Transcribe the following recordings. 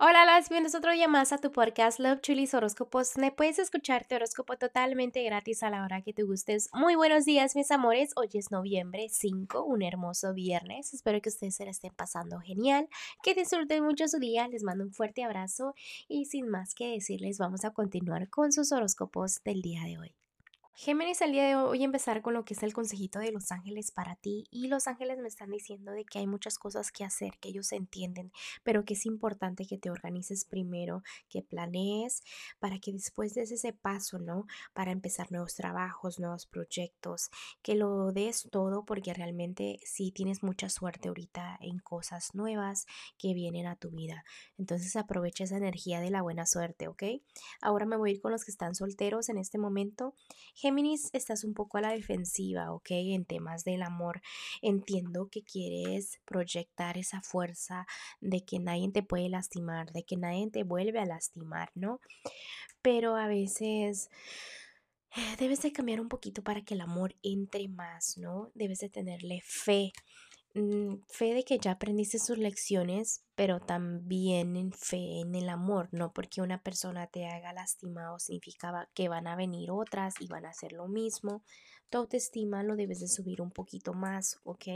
Hola, las bienvenidos otro día más a tu podcast Love Chulis Horóscopos. Me puedes escuchar tu horóscopo totalmente gratis a la hora que te gustes. Muy buenos días, mis amores. Hoy es noviembre 5, un hermoso viernes. Espero que ustedes se la estén pasando genial, que disfruten mucho su día. Les mando un fuerte abrazo y sin más que decirles, vamos a continuar con sus horóscopos del día de hoy. Géminis, el día de hoy a empezar con lo que es el consejito de los ángeles para ti y los ángeles me están diciendo de que hay muchas cosas que hacer, que ellos entienden, pero que es importante que te organices primero, que planees para que después des ese paso, ¿no? Para empezar nuevos trabajos, nuevos proyectos, que lo des todo porque realmente sí tienes mucha suerte ahorita en cosas nuevas que vienen a tu vida. Entonces aprovecha esa energía de la buena suerte, ¿ok? Ahora me voy a ir con los que están solteros en este momento. Géminis, estás un poco a la defensiva, ¿ok? En temas del amor. Entiendo que quieres proyectar esa fuerza de que nadie te puede lastimar, de que nadie te vuelve a lastimar, ¿no? Pero a veces eh, debes de cambiar un poquito para que el amor entre más, ¿no? Debes de tenerle fe fe de que ya aprendiste sus lecciones, pero también en fe en el amor, no porque una persona te haga lastimado significa que van a venir otras y van a hacer lo mismo. Tu autoestima lo debes de subir un poquito más, ¿ok?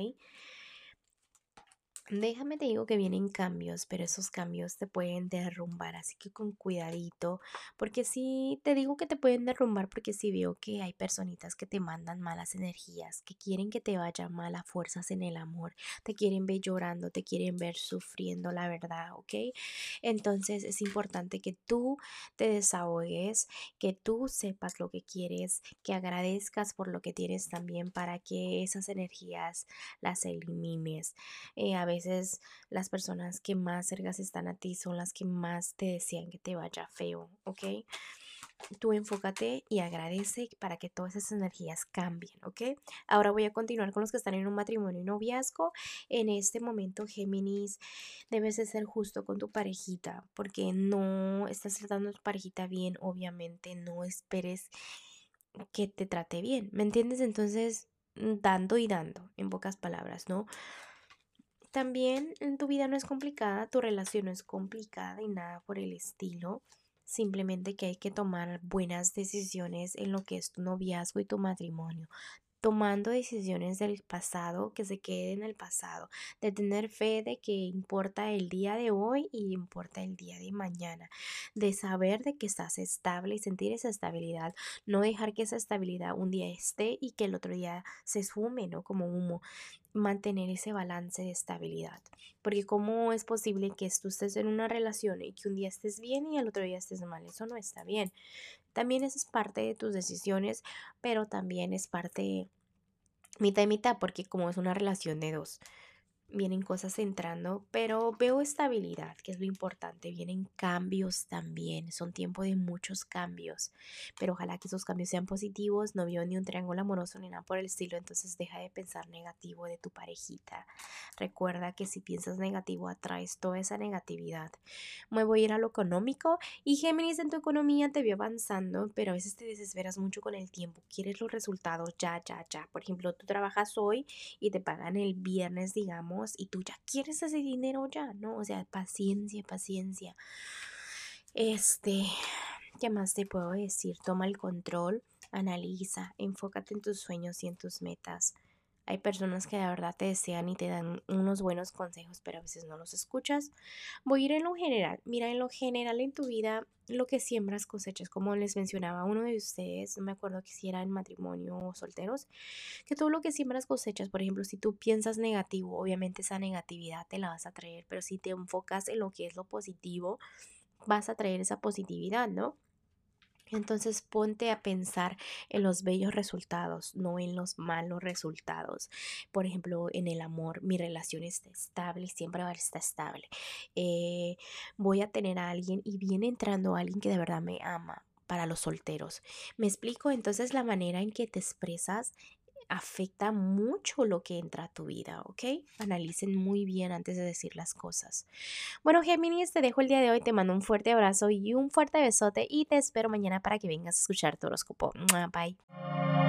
Déjame te digo que vienen cambios, pero esos cambios te pueden derrumbar, así que con cuidadito, porque si te digo que te pueden derrumbar porque si veo que hay personitas que te mandan malas energías, que quieren que te vaya mal a fuerzas en el amor, te quieren ver llorando, te quieren ver sufriendo, la verdad, ¿ok? Entonces es importante que tú te desahogues, que tú sepas lo que quieres, que agradezcas por lo que tienes también para que esas energías las elimines. Eh, a veces las personas que más cercas están a ti son las que más te desean que te vaya feo, ¿ok? Tú enfócate y agradece para que todas esas energías cambien, ¿ok? Ahora voy a continuar con los que están en un matrimonio y noviazgo. En este momento, Géminis, debes de ser justo con tu parejita, porque no estás tratando a tu parejita bien, obviamente no esperes que te trate bien, ¿me entiendes? Entonces, dando y dando, en pocas palabras, ¿no? También tu vida no es complicada, tu relación no es complicada y nada por el estilo. Simplemente que hay que tomar buenas decisiones en lo que es tu noviazgo y tu matrimonio. Tomando decisiones del pasado que se queden en el pasado, de tener fe de que importa el día de hoy y importa el día de mañana, de saber de que estás estable y sentir esa estabilidad, no dejar que esa estabilidad un día esté y que el otro día se esfume, ¿no? Como humo, mantener ese balance de estabilidad, porque cómo es posible que tú estés en una relación y que un día estés bien y el otro día estés mal, eso no está bien. También eso es parte de tus decisiones, pero también es parte mitad y mitad, porque como es una relación de dos vienen cosas entrando, pero veo estabilidad, que es lo importante. Vienen cambios también, son tiempo de muchos cambios, pero ojalá que esos cambios sean positivos. No veo ni un triángulo amoroso ni nada por el estilo, entonces deja de pensar negativo de tu parejita. Recuerda que si piensas negativo, atraes toda esa negatividad. Me voy a ir a lo económico y Géminis en tu economía te veo avanzando, pero a veces te desesperas mucho con el tiempo. Quieres los resultados ya, ya, ya. Por ejemplo, tú trabajas hoy y te pagan el viernes, digamos y tú ya quieres ese dinero ya, ¿no? O sea, paciencia, paciencia. Este, ¿qué más te puedo decir? Toma el control, analiza, enfócate en tus sueños y en tus metas. Hay personas que de verdad te desean y te dan unos buenos consejos, pero a veces no los escuchas. Voy a ir en lo general. Mira, en lo general en tu vida, lo que siembras cosechas, como les mencionaba uno de ustedes, no me acuerdo que si era en matrimonio o solteros, que todo lo que siembras cosechas, por ejemplo, si tú piensas negativo, obviamente esa negatividad te la vas a traer, pero si te enfocas en lo que es lo positivo, vas a traer esa positividad, ¿no? Entonces ponte a pensar en los bellos resultados, no en los malos resultados. Por ejemplo, en el amor, mi relación está estable, siempre va a estar estable. Eh, voy a tener a alguien y viene entrando alguien que de verdad me ama para los solteros. Me explico, entonces la manera en que te expresas afecta mucho lo que entra a tu vida, ¿ok? Analicen muy bien antes de decir las cosas. Bueno, Géminis, te dejo el día de hoy, te mando un fuerte abrazo y un fuerte besote y te espero mañana para que vengas a escuchar tu horóscopo. Bye.